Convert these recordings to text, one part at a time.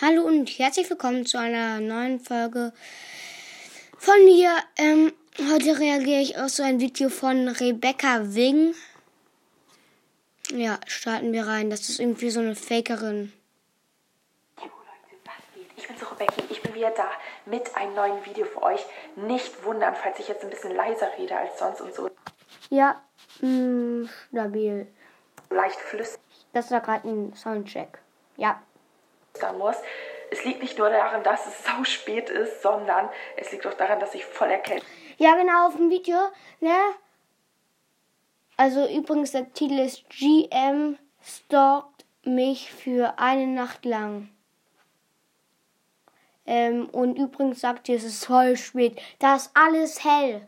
Hallo und herzlich willkommen zu einer neuen Folge von mir. Ähm, heute reagiere ich auf so ein Video von Rebecca Wing. Ja, starten wir rein. Das ist irgendwie so eine Fakerin. Jo Leute, was geht? Ich bin so Rebecca, ich bin wieder da mit einem neuen Video für euch. Nicht wundern, falls ich jetzt ein bisschen leiser rede als sonst und so Ja, mh, stabil. leicht flüstern Das war gerade ein Soundcheck. Ja, muss. Es liegt nicht nur daran, dass es so spät ist, sondern es liegt auch daran, dass ich voll erkältet Ja, genau, auf dem Video, ne? Also übrigens, der Titel ist GM stalkt mich für eine Nacht lang. Ähm, und übrigens sagt ihr, es ist voll spät. Da ist alles hell.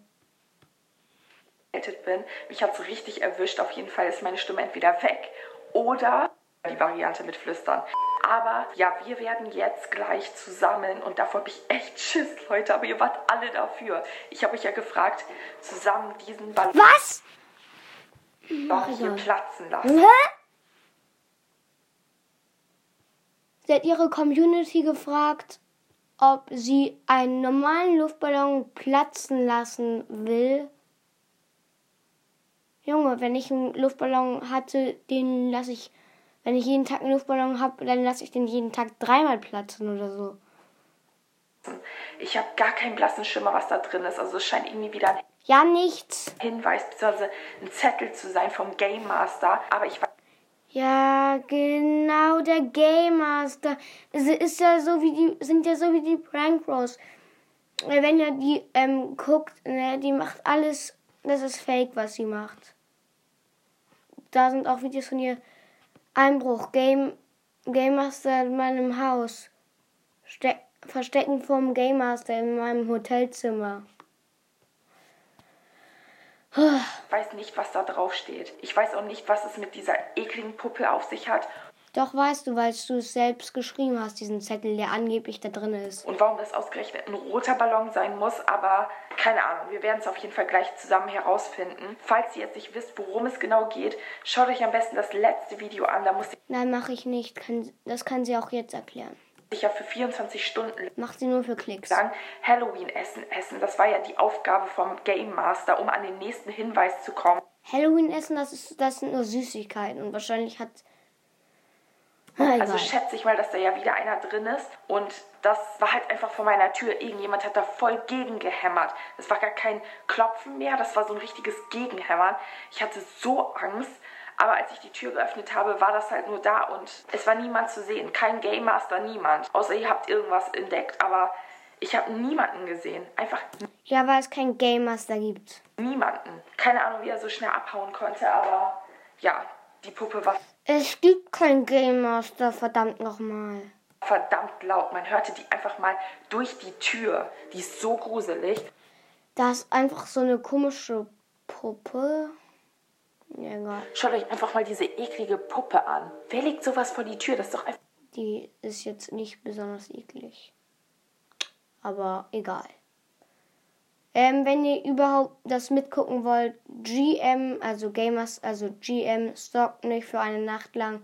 bin. Mich hat es richtig erwischt. Auf jeden Fall ist meine Stimme entweder weg oder die Variante mit Flüstern. Aber ja, wir werden jetzt gleich zusammen und davor habe ich echt Schiss, Leute, aber ihr wart alle dafür. Ich habe euch ja gefragt, zusammen diesen Ballon Was? hier platzen lassen. Hä? Sie hat ihre Community gefragt, ob sie einen normalen Luftballon platzen lassen will. Junge, wenn ich einen Luftballon hatte, den lasse ich, wenn ich jeden Tag einen Luftballon habe, dann lasse ich den jeden Tag dreimal platzen oder so. Ich habe gar keinen blassen Schimmer, was da drin ist. Also es scheint irgendwie wieder ein Ja, nichts. Hinweis bzw. ein Zettel zu sein vom Game Master. Aber ich weiß Ja, genau, der Game Master. Es ist ja so wie die, sind ja so wie die Prank Bros. Äh, Wenn ihr die ähm, guckt, ne, die macht alles, das ist fake, was sie macht. Da sind auch Videos von ihr. Einbruch, Game, Game Master in meinem Haus. Ste Verstecken vom Game Master in meinem Hotelzimmer. weiß nicht, was da drauf steht. Ich weiß auch nicht, was es mit dieser ekligen Puppe auf sich hat Doch weißt du, weil du es selbst geschrieben hast, diesen Zettel, der angeblich da drin ist. und warum das ausgerechnet ein roter Ballon sein muss. Aber keine Ahnung, wir werden es auf jeden Fall gleich zusammen herausfinden. Falls ihr jetzt nicht wisst, worum es genau geht, schaut euch am besten das letzte Video an. Da musste Nein, mache ich nicht. Das kann sie auch jetzt erklären. ich ja für 24 Stunden Macht sie nur für Klicks. lang Halloween-Essen essen. Das war ja die Aufgabe vom Game Master, um an den nächsten Hinweis zu kommen. Halloween essen, das, ist, das sind nur Süßigkeiten. Und wahrscheinlich hat. Also schätze ich mal, dass da ja wieder einer drin ist. Und das war halt einfach vor meiner Tür. Irgendjemand hat da voll gegengehämmert. Das war gar kein Klopfen mehr, das war so ein richtiges Gegenhämmern. Ich hatte so Angst. Aber als ich die Tür geöffnet habe, war das halt nur da und es war niemand zu sehen. Kein Game Master, niemand. Außer ihr habt irgendwas entdeckt. Aber ich habe niemanden gesehen. Einfach Ja, weil es kein Game Master gibt. niemanden. Keine Ahnung, wie er so schnell abhauen konnte, aber ja, die Puppe war Es gibt kein Game Master, verdammt nochmal. verdammt laut. Man hörte die einfach mal durch die Tür. Die ist so gruselig. Da ist einfach so eine komische Puppe. Ja, egal. Schaut euch einfach mal diese eklige Puppe an. Wer legt sowas vor die Tür? Das ist doch einfach. Die ist jetzt nicht besonders eklig. Aber egal. Ähm, wenn ihr überhaupt das mitgucken wollt, GM, also Gamers, also GM stockt nicht für eine Nacht lang.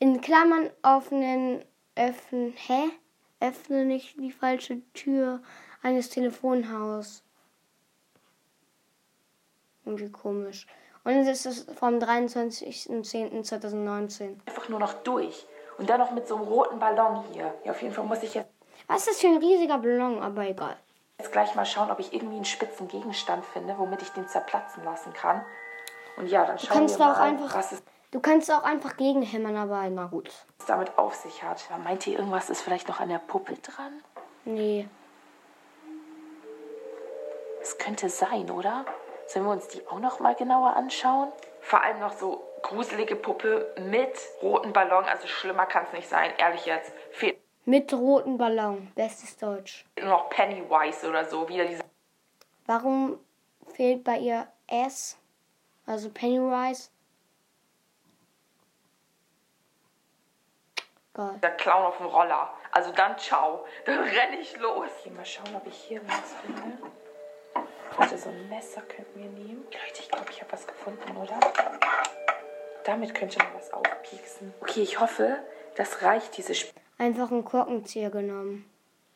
In Klammern offenen, öffnen, hä? Öffne nicht die falsche Tür eines Telefonhaus. Irgendwie komisch. Und es ist vom 23.10.2019. einfach nur noch durch. Und dann noch mit so einem roten Ballon hier. Ja, auf jeden Fall muss ich jetzt, Was ist das für ein riesiger Ballon? Aber egal. Jetzt gleich mal schauen, ob ich irgendwie einen spitzen Gegenstand finde, womit ich den zerplatzen lassen kann. Und ja, dann schauen kannst wir auch mal, einfach- was es Du kannst auch einfach gegenhämmern, aber na gut. damit auf sich hat. Meint ihr, irgendwas ist vielleicht noch an der Puppe dran? Nee. Es könnte sein, oder? Sollen wir uns die auch noch mal genauer anschauen? Vor allem noch so gruselige Puppe mit roten Ballon. Also schlimmer kann es nicht sein, ehrlich jetzt. Fehlt Mit roten Ballon. Bestes Deutsch. nur noch Pennywise oder so. Wieder dieser Warum fehlt bei ihr S? Also Pennywise? Egal. Clown auf dem Roller. Also dann ciao. Dann renne ich los. Hier mal schauen, ob ich hier was finde. Leute, so ein Messer könnten wir nehmen. Leute, ich glaube, ich habe was gefunden, oder? Damit könnte man was aufpieksen. Okay, ich hoffe, das reicht, diese Sp einfach einen Korkenzieher genommen.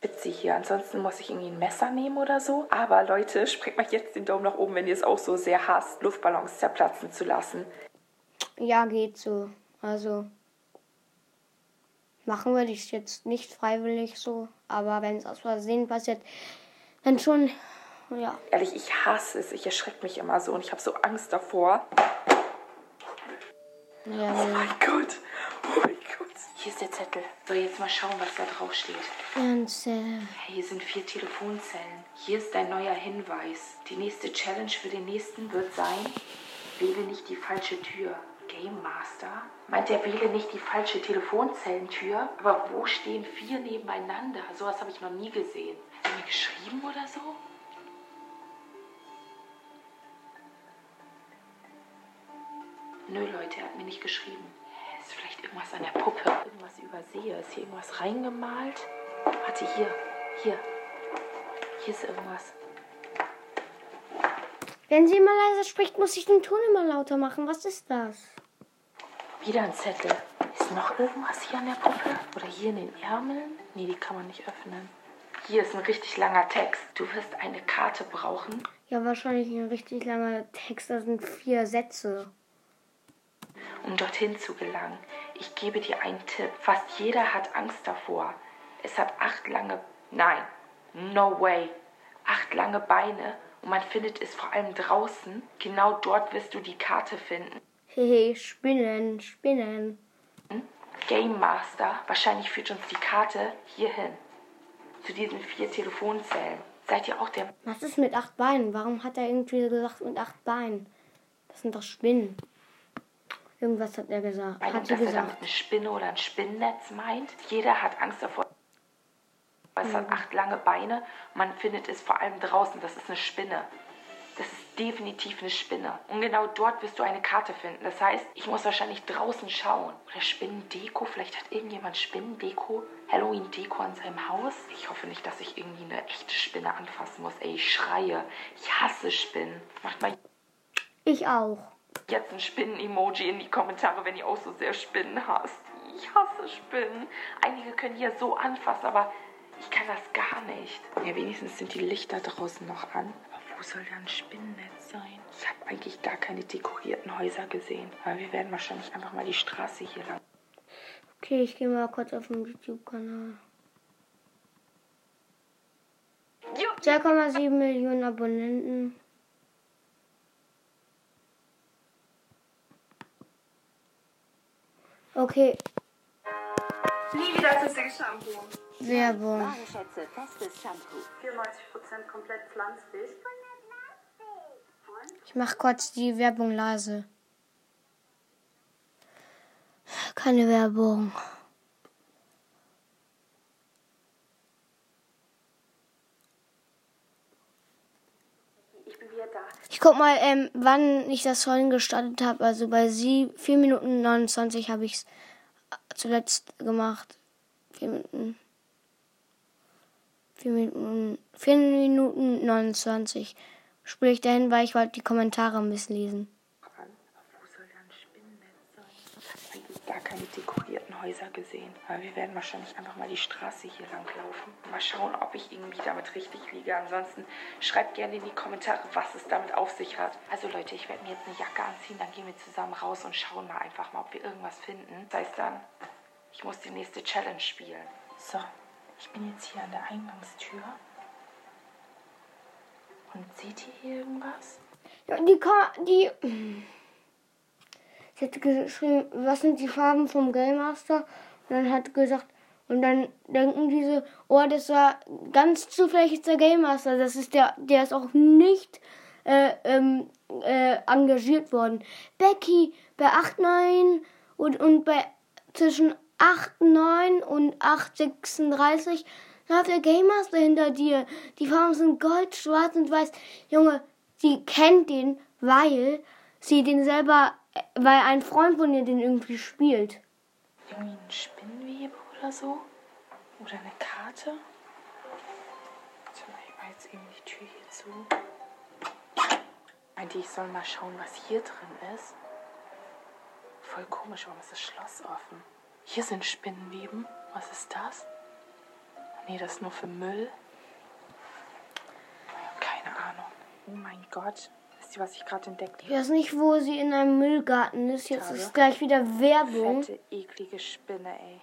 Witzig hier. Ansonsten muss ich irgendwie ein Messer nehmen oder so. Aber Leute, sprecht mal jetzt den Daumen nach oben, wenn ihr es auch so sehr hasst, Luftballons zerplatzen zu lassen. Ja, geht so. Also machen würde ich es jetzt nicht freiwillig so, aber wenn es aus Versehen passiert, dann schon, ja. Ehrlich, ich hasse es. Ich erschrecke mich immer so und ich habe so Angst davor. ja Oh mein Gott. Oh mein Gott. Hier ist der Zettel. So, jetzt mal schauen, was da drauf steht. und, äh, hier sind vier Telefonzellen. Hier ist dein neuer Hinweis. Die nächste Challenge für den nächsten wird sein, wähle nicht die falsche Tür. Game Master? Meint er, wähle nicht die falsche Telefonzellentür? Aber wo stehen vier nebeneinander? Sowas habe ich noch nie gesehen. Hat er mir geschrieben oder so? Nö, Leute, er hat mir nicht geschrieben. Ist vielleicht irgendwas an der Puppe? Irgendwas übersehe? Ist hier irgendwas reingemalt? Warte, hier. Hier. Hier ist irgendwas. wenn sie immer leise spricht, muss ich den Ton immer lauter machen. Was ist das? Wieder ein Zettel. Ist noch irgendwas hier an der Puppe? Oder hier in den Ärmeln? Nee, die kann man nicht öffnen. Hier ist ein richtig langer Text. Du wirst eine Karte brauchen, Ja, wahrscheinlich ein richtig langer Text. Das sind vier Sätze. Um dorthin zu gelangen. Ich gebe dir einen Tipp. Fast jeder hat Angst davor. Es hat acht lange... Nein, no way. Acht lange Beine und man findet es vor allem draußen. Genau dort wirst du die Karte finden. Hehe, Spinnen, Spinnen. Game Master, wahrscheinlich führt uns die Karte hierhin. Zu diesen vier Telefonzellen. Seid ihr auch der Was ist mit acht Beinen? Warum hat er irgendwie gesagt mit acht Beinen? Das sind doch Spinnen. Irgendwas hat er gesagt. Meinung, Hat er gesagt. damit eine Spinne oder ein Spinnennetz meint? Jeder hat Angst davor. Es hat acht lange Beine. Man findet es vor allem draußen. Das ist eine Spinne. Das ist definitiv eine Spinne. Und genau dort wirst du eine Karte finden. Das heißt, ich muss wahrscheinlich draußen schauen. Oder Spinnendeko. Vielleicht hat irgendjemand Spinnendeko, Halloween-Deko an seinem Haus. Ich hoffe nicht, dass ich irgendwie eine echte Spinne anfassen muss. Ey, ich schreie. Ich hasse Spinnen. Macht mal Ich auch. Jetzt ein Spinnen-Emoji in die Kommentare, wenn ihr auch so sehr Spinnen hasst. Ich hasse Spinnen. Einige können hier so anfassen, aber ich kann das gar nicht. Ja, wenigstens sind die Lichter draußen noch an. Aber wo soll da ein Spinnennetz sein? Ich habe eigentlich gar keine dekorierten Häuser gesehen. Aber wir werden wahrscheinlich einfach mal die Straße hier lang. Okay, ich gehe mal kurz auf den YouTube-Kanal. 2,7 Millionen Abonnenten. Okay, Nie wieder flüssiges Shampoo. Werbung. Warenschätze, festes Shampoo. 94% komplett pflanzlich. Ich mach kurz die Werbung leise. Keine Werbung. Ich bin wieder da. Ich guck mal, ähm, wann ich das vorhin gestartet habe. Also bei sie 4 Minuten 29 habe ich es zuletzt gemacht. 4 Minuten. 4 Minuten. 4 Minuten 29. Spiele ich dahin, weil ich wollte die Kommentare ein bisschen lesen. Ran. Aber wo soll da ein Spinnennetz sein? Ich habe eigentlich gar keine dekorierten Häuser gesehen. Aber wir werden wahrscheinlich einfach mal die Straße hier lang laufen. Mal schauen, ob ich irgendwie damit richtig liege. Ansonsten schreibt gerne in die Kommentare, was es damit auf sich hat. Also Leute, ich werde mir jetzt eine Jacke anziehen, dann gehen wir zusammen raus und schauen mal einfach mal, ob wir irgendwas finden. Das heißt dann, ich muss die nächste Challenge spielen. So, ich bin jetzt hier an der Eingangstür. Und seht ihr hier irgendwas? Die, Ko- die. Sie hat geschrieben, was sind die Farben vom Game Master? Und dann hat gesagt, und dann denken diese, oh, das war ganz zufällig der Game Master. Das ist der, der ist auch nicht äh, ähm, äh, engagiert worden. Becky bei 8,9 und, und bei zwischen 8,9 und 8,36 da hat der Game Master hinter dir. Die Farben sind gold, schwarz und weiß. Junge, sie kennt den, weil sie den selber, weil ein Freund von ihr den irgendwie spielt. Irgendwie ein Spinnwebe oder so? Oder eine Karte? Mal, ich mache jetzt eben die Tür hier zu. Meinte, ich soll mal schauen, was hier drin ist. Voll komisch, warum ist das Schloss offen? Hier sind Spinnenweben. Was ist das? Nee, das ist nur für Müll. Keine Ahnung. Oh mein Gott. Wisst ihr, was ich gerade entdeckt Ich weiß nicht, wo sie in einem Müllgarten ist. Jetzt Schade. ist gleich wieder Werbung. Fette, eklige Spinne, ey.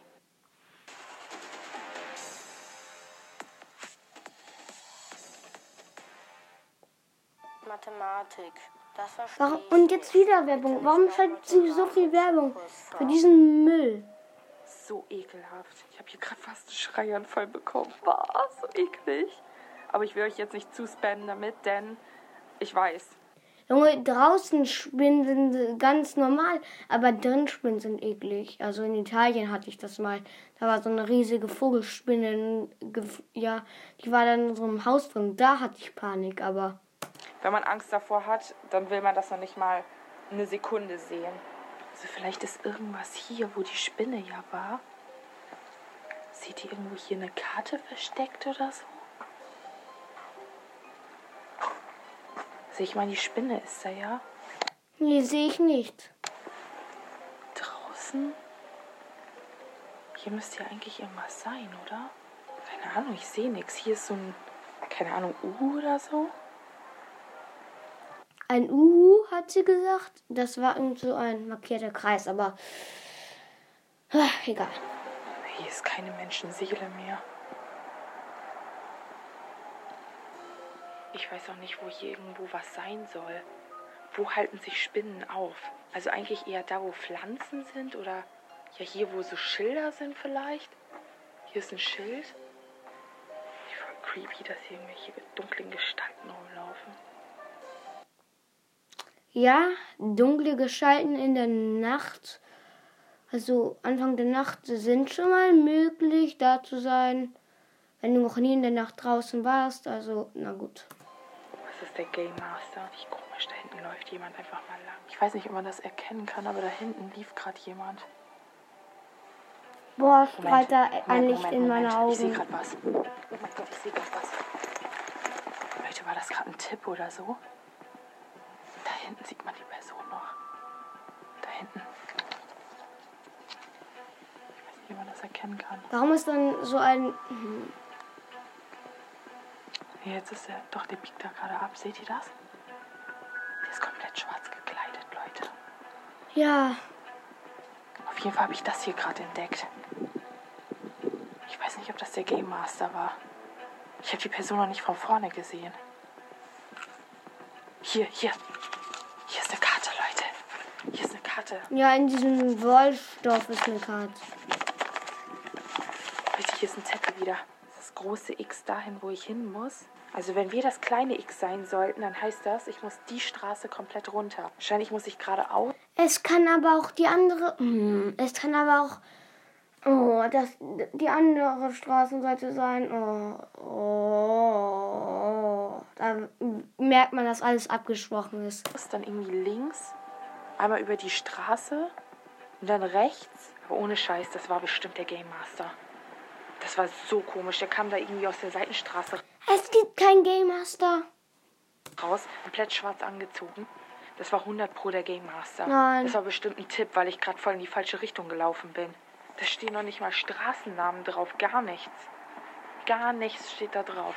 Mathematik. Das verstehe Warum, und jetzt wieder Werbung. Warum schaltet sie so viel Werbung für diesen Müll? So ekelhaft. Ich habe hier gerade fast einen Schreianfall bekommen. War so eklig. Aber ich will euch jetzt nicht zuspammen damit, denn ich weiß. Junge, draußen Spinnen sind ganz normal, aber drin Spinnen sind eklig. Also in Italien hatte ich das mal. Da war so eine riesige Vogelspinne. Ja, die war dann in so einem Haus drin. Da hatte ich Panik, aber. Wenn man Angst davor hat, dann will man das noch nicht mal eine Sekunde sehen. Also vielleicht ist irgendwas hier, wo die Spinne ja war. Seht ihr irgendwo hier eine Karte versteckt oder so? Also ich meine, die Spinne ist da ja. Nee, sehe ich nicht. Draußen? Hier müsste ja eigentlich irgendwas sein, oder? Keine Ahnung, ich sehe nichts. Hier ist so ein, keine Ahnung, U oder so. Ein Uhu, hat sie gesagt. Das war irgend so ein markierter Kreis, aber. Ah, egal. Hier ist keine Menschenseele mehr. Ich weiß auch nicht, wo hier irgendwo was sein soll. Wo halten sich Spinnen auf? Also eigentlich eher da, wo Pflanzen sind oder ja hier, wo so Schilder sind vielleicht. Hier ist ein Schild. Voll creepy, dass hier irgendwelche dunklen Gestalten rumlaufen. Ja, dunkle Gestalten in der Nacht. Also Anfang der Nacht sind schon mal möglich, da zu sein, wenn du noch nie in der Nacht draußen warst. Also, na gut. Ist der Game Master? Wie komisch, da hinten läuft jemand einfach mal lang. Ich weiß nicht, ob man das erkennen kann, aber da hinten lief gerade jemand. Boah, strahlt da ein Licht in meine Moment. Ich sehe Augen. gerade was. Oh mein Gott, ich sehe gerade was. Leute, war das gerade ein Tipp oder so? Da hinten sieht man die Person noch. Da hinten. Ich weiß nicht, wie man das erkennen kann. Warum ist dann so ein. Hm, Jetzt ist er. Doch, der biegt da gerade ab. Seht ihr das? Der ist komplett schwarz gekleidet, Leute. Ja, Auf jeden Fall habe ich das hier gerade entdeckt. Ich weiß nicht, ob das der Game Master war. Ich habe die Person noch nicht von vorne gesehen. Hier, hier. Hier ist eine Karte, Leute. Hier ist eine Karte. ja, in diesem Wollstoff ist eine Karte. Leute, hier ist ein Zettel wieder. Das große X dahin, wo ich hin muss. Also wenn wir das kleine X sein sollten, dann heißt das, ich muss die Straße komplett runter. Wahrscheinlich muss ich geradeaus. Es kann aber auch die andere. Hm, es kann aber auch. Oh, das, die andere Straßenseite sein. Oh, oh, da merkt man, dass alles abgesprochen ist. dann irgendwie links, einmal über die Straße und dann rechts. Aber ohne Scheiß, das war bestimmt der Game Master. Das war so komisch. Der kam da irgendwie aus der Seitenstraße Es gibt kein Game Master. raus, komplett schwarz angezogen. Das war 100 pro der Game Master. Nein. Das war bestimmt ein Tipp, weil ich gerade voll in die falsche Richtung gelaufen bin. Da stehen noch nicht mal Straßennamen drauf, gar nichts. Gar nichts steht da drauf.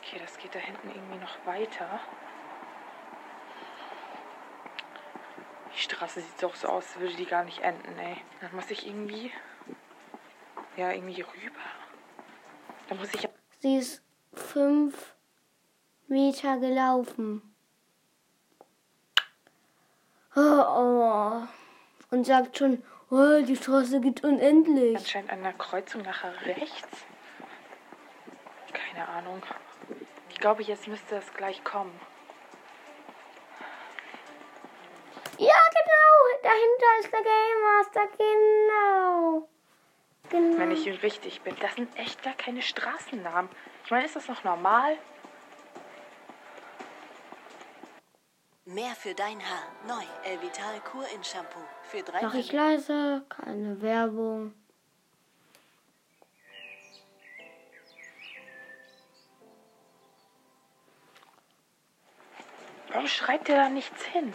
Okay, das geht da hinten irgendwie noch weiter. Die Straße sieht doch so aus, als würde die gar nicht enden, ey. Dann muss ich irgendwie. Ja, irgendwie rüber. Dann muss ich. Sie ist fünf Meter gelaufen. Oh, oh. Und sagt schon, oh, die Straße geht unendlich. Anscheinend an der Kreuzung nachher rechts. Keine Ahnung. Ich glaube, jetzt müsste es gleich kommen. Ja, genau. Dahinter ist der Game Master. Genau. Genau. Wenn ich richtig bin. Das sind echt gar keine Straßennamen. Ich meine, ist das noch normal? Mehr für dein Haar. Neu. Elvital Kur in Shampoo. Für drei Mach ich leise, keine Werbung. Warum schreibt ihr da nichts hin?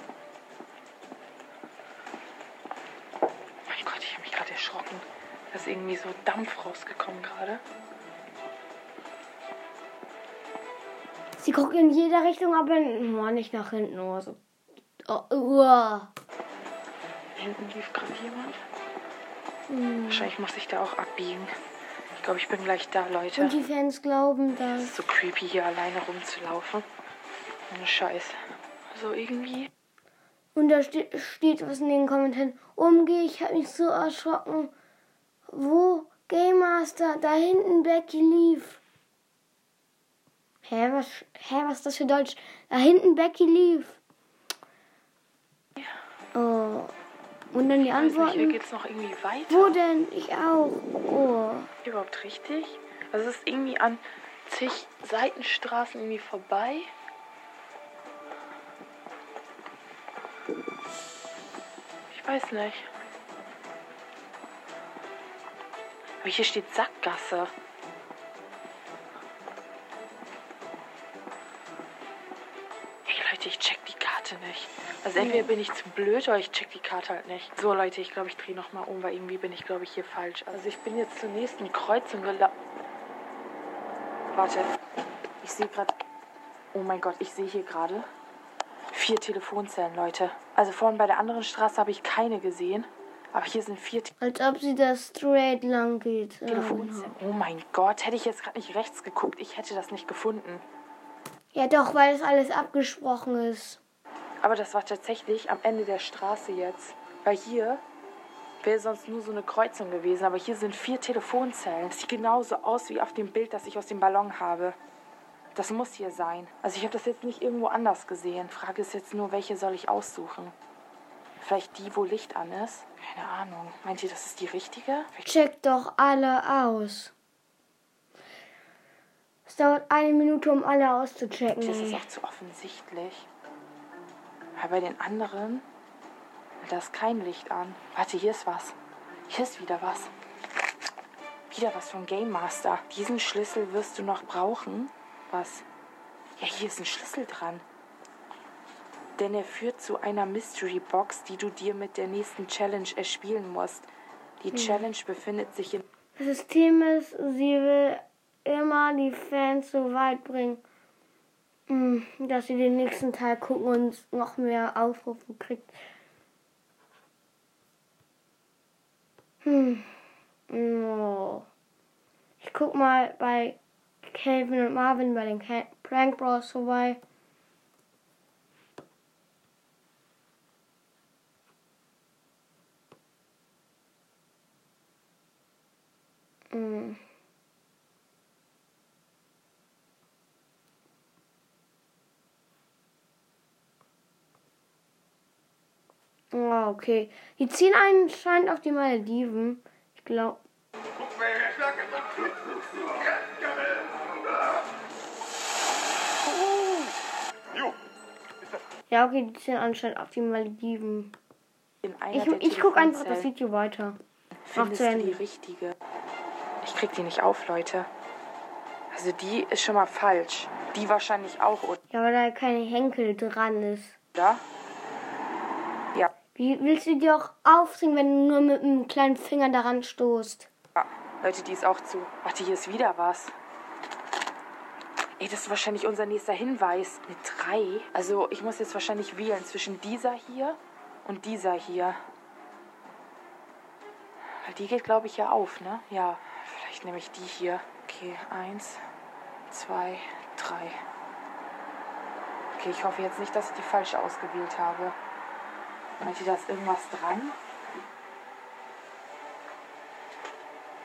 Oh mein Gott, ich habe mich gerade erschrocken. Da ist irgendwie so Dampf rausgekommen gerade. Sie guckt in jede Richtung, aber oh, nicht nach hinten. Oh, so. oh, uah. Hinten lief gerade jemand. Wahrscheinlich muss ich da auch abbiegen. Ich glaube, ich bin gleich da, Leute. Und die Fans glauben das. ist so creepy, hier alleine rumzulaufen. Ohne Scheiß. So irgendwie. Und da ste steht was in den Kommentaren. Umgeh, ich habe mich so erschrocken. Wo? Game Master, da hinten Becky lief. Hä, was, hä, was ist das für Deutsch? Da hinten Becky lief. Oh. Und dann die Ich weiß nicht, hier Antworten. geht's noch irgendwie weiter. Wo denn? Ich auch. Oh. Überhaupt richtig? Also es ist irgendwie an zig Seitenstraßen irgendwie vorbei. Ich weiß nicht. Aber hier steht Sackgasse. Hey Leute, ich check die Karte nicht. Also entweder bin ich zu blöd oder ich check die Karte halt nicht. So Leute, ich glaube, ich drehe nochmal um, weil irgendwie bin ich, glaube ich, hier falsch. Also ich bin jetzt zur nächsten Kreuzung gelaufen. Warte, ich sehe gerade. Oh mein Gott, ich sehe hier gerade vier Telefonzellen, Leute. Also vorhin bei der anderen Straße habe ich keine gesehen. Aber hier sind vier Als ob sie da straight lang geht. Ja, Telefonzellen. Oh mein Gott, hätte ich jetzt gerade nicht rechts geguckt, ich hätte das nicht gefunden. Ja, doch, weil es alles abgesprochen ist. Aber das war tatsächlich am Ende der Straße jetzt. Weil hier wäre sonst nur so eine Kreuzung gewesen. Aber hier sind vier Telefonzellen. Das sieht genauso aus wie auf dem Bild, das ich aus dem Ballon habe. Das muss hier sein. Also ich habe das jetzt nicht irgendwo anders gesehen. Frage ist jetzt nur, welche soll ich aussuchen? Vielleicht die, wo Licht an ist? Keine Ahnung. Meint ihr, das ist die richtige? Vielleicht Check doch alle aus. Es dauert eine Minute, um alle auszuchecken. Das ist auch zu offensichtlich. Aber bei den anderen, da ist kein Licht an. Warte, hier ist was. Hier ist wieder was. Wieder was vom Game Master. Diesen Schlüssel wirst du noch brauchen. Was? Ja, hier ist ein Schlüssel dran. Denn er führt zu einer Mystery Box, die du dir mit der nächsten Challenge erspielen musst. Die Challenge befindet sich in Das System ist, sie will immer die Fans so weit bringen, mm, dass sie den nächsten Teil gucken und noch mehr Aufrufe kriegt. Hm. Oh. Ich guck mal bei Calvin und Marvin bei den Prank Bros vorbei. Mm. Ah, okay. Die ziehen anscheinend auf die Malediven. Ich glaube. Ja, okay, die ziehen anscheinend auf die Malediven. in einer Ich, ich gucke einfach das. Video weiter. Findest zu du Ende. die richtige? Ich krieg die nicht auf, Leute. Also die ist schon mal falsch. Die wahrscheinlich auch, Ja, weil da kein Henkel dran ist. oder? Ja. Wie willst du die auch aufziehen, wenn du nur mit einem kleinen Finger daran stoßt? Ah, Leute, die ist auch zu. Warte, hier ist wieder was. Ey, das ist wahrscheinlich unser nächster Hinweis. Eine 3. Also ich muss jetzt wahrscheinlich wählen zwischen dieser hier und dieser hier. Weil die geht, glaube ich, ja auf, ne? Ja. Vielleicht nehme ich die hier. Okay, eins, zwei, drei. Okay, ich hoffe jetzt nicht, dass ich die falsche ausgewählt habe. Meint ihr, da ist irgendwas dran?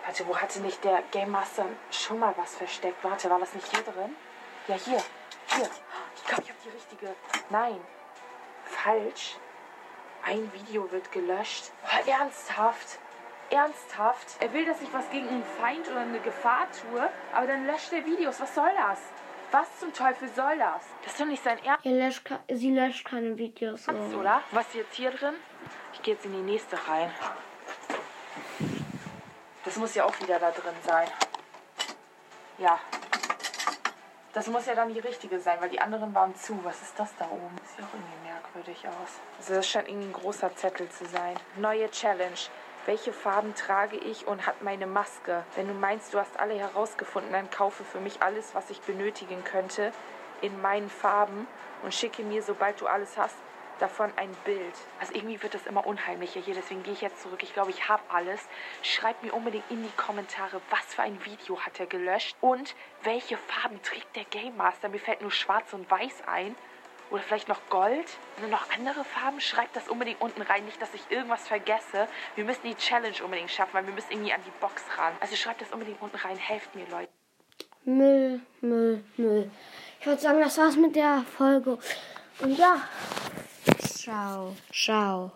Warte, wo hatte nicht der Game Master schon mal was versteckt? Warte, war das nicht hier drin? Ja, hier. Hier. Ich glaube, ich habe die richtige. Nein. Falsch. Ein Video wird gelöscht. Oh, ernsthaft. Ernsthaft. Er will, dass ich was gegen einen Feind oder eine Gefahr tue, aber dann löscht er Videos. Was soll das? Was zum Teufel soll das? Das ist doch nicht sein Ernst, Er löscht, sie löscht keine Videos. So. oder? Was ist jetzt hier drin? Ich gehe jetzt in die nächste rein. Das muss ja auch wieder da drin sein. Ja. Das muss ja dann die richtige sein, weil die anderen waren zu. Was ist das da oben? Sieht auch irgendwie merkwürdig aus. Also das scheint irgendwie ein großer Zettel zu sein. Neue Challenge. Welche Farben trage ich und hat meine Maske? Wenn du meinst, du hast alle herausgefunden, dann kaufe für mich alles, was ich benötigen könnte, in meinen Farben und schicke mir, sobald du alles hast, davon ein Bild. Also irgendwie wird das immer unheimlicher hier, deswegen gehe ich jetzt zurück. Ich glaube, ich habe alles. Schreibt mir unbedingt in die Kommentare, was für ein Video hat er gelöscht und welche Farben trägt der Game Master. Mir fällt nur schwarz und weiß ein. Oder vielleicht noch Gold? Oder noch andere Farben? Schreibt das unbedingt unten rein. Nicht, dass ich irgendwas vergesse. Wir müssen die Challenge unbedingt schaffen, weil wir müssen irgendwie an die Box ran. Also schreibt das unbedingt unten rein. Helft mir, Leute. Müll, Müll, Müll. Ich würde sagen, das war's mit der Folge. Und ja, ciao, ciao.